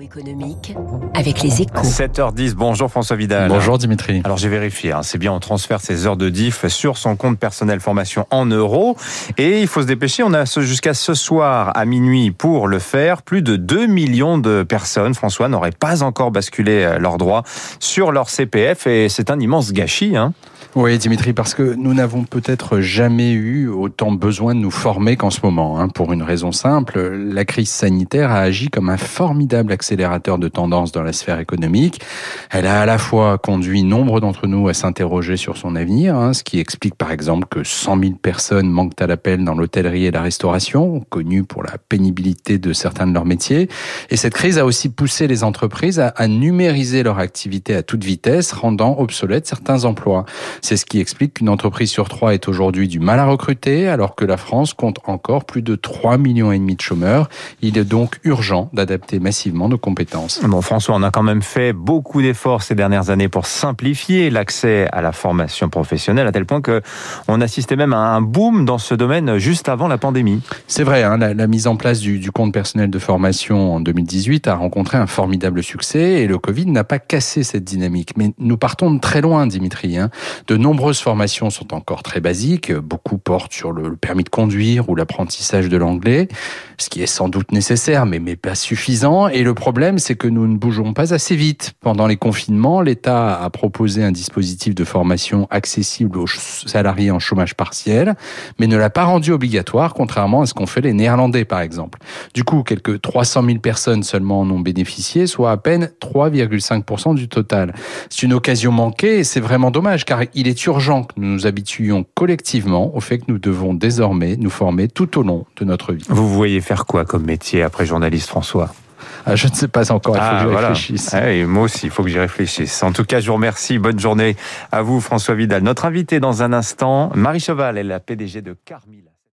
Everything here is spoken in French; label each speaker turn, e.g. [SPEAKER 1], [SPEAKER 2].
[SPEAKER 1] Économique avec les échos.
[SPEAKER 2] 7h10, bonjour François Vidal.
[SPEAKER 3] Bonjour Dimitri.
[SPEAKER 2] Alors j'ai vérifié, hein, c'est bien, on transfère ses heures de diff sur son compte personnel formation en euros. Et il faut se dépêcher, on a jusqu'à ce soir à minuit pour le faire. Plus de 2 millions de personnes, François, n'auraient pas encore basculé euh, leurs droits sur leur CPF et c'est un immense gâchis. Hein.
[SPEAKER 3] Oui, Dimitri, parce que nous n'avons peut-être jamais eu autant besoin de nous former qu'en ce moment. Hein, pour une raison simple, la crise sanitaire a agi comme un formidable accélérateur de tendance dans la sphère économique. Elle a à la fois conduit nombre d'entre nous à s'interroger sur son avenir, hein, ce qui explique par exemple que 100 000 personnes manquent à l'appel dans l'hôtellerie et la restauration, connues pour la pénibilité de certains de leurs métiers. Et cette crise a aussi poussé les entreprises à, à numériser leur activité à toute vitesse, rendant obsolètes certains emplois. C'est ce qui explique qu'une entreprise sur trois est aujourd'hui du mal à recruter, alors que la France compte encore plus de 3 millions et demi de chômeurs. Il est donc urgent d'adapter massivement nos compétences.
[SPEAKER 2] Bon, François, on a quand même fait beaucoup d'efforts ces dernières années pour simplifier l'accès à la formation professionnelle, à tel point que on assistait même à un boom dans ce domaine juste avant la pandémie.
[SPEAKER 3] C'est vrai, hein, la, la, mise en place du, du compte personnel de formation en 2018 a rencontré un formidable succès et le Covid n'a pas cassé cette dynamique. Mais nous partons de très loin, Dimitri. Hein. De de nombreuses formations sont encore très basiques. Beaucoup portent sur le permis de conduire ou l'apprentissage de l'anglais, ce qui est sans doute nécessaire, mais, mais pas suffisant. Et le problème, c'est que nous ne bougeons pas assez vite. Pendant les confinements, l'État a proposé un dispositif de formation accessible aux salariés en chômage partiel, mais ne l'a pas rendu obligatoire, contrairement à ce qu'ont fait les Néerlandais, par exemple. Du coup, quelques 300 000 personnes seulement en ont bénéficié, soit à peine 3,5% du total. C'est une occasion manquée et c'est vraiment dommage, car il est urgent que nous nous habituions collectivement au fait que nous devons désormais nous former tout au long de notre vie.
[SPEAKER 2] Vous voyez faire quoi comme métier après journaliste, François?
[SPEAKER 3] Je ne sais pas encore, il faut ah, que j'y voilà. réfléchisse.
[SPEAKER 2] Ah, et moi aussi, il faut que j'y réfléchisse. En tout cas, je vous remercie. Bonne journée à vous, François Vidal. Notre invité dans un instant, Marie Cheval, elle est la PDG de Carmila.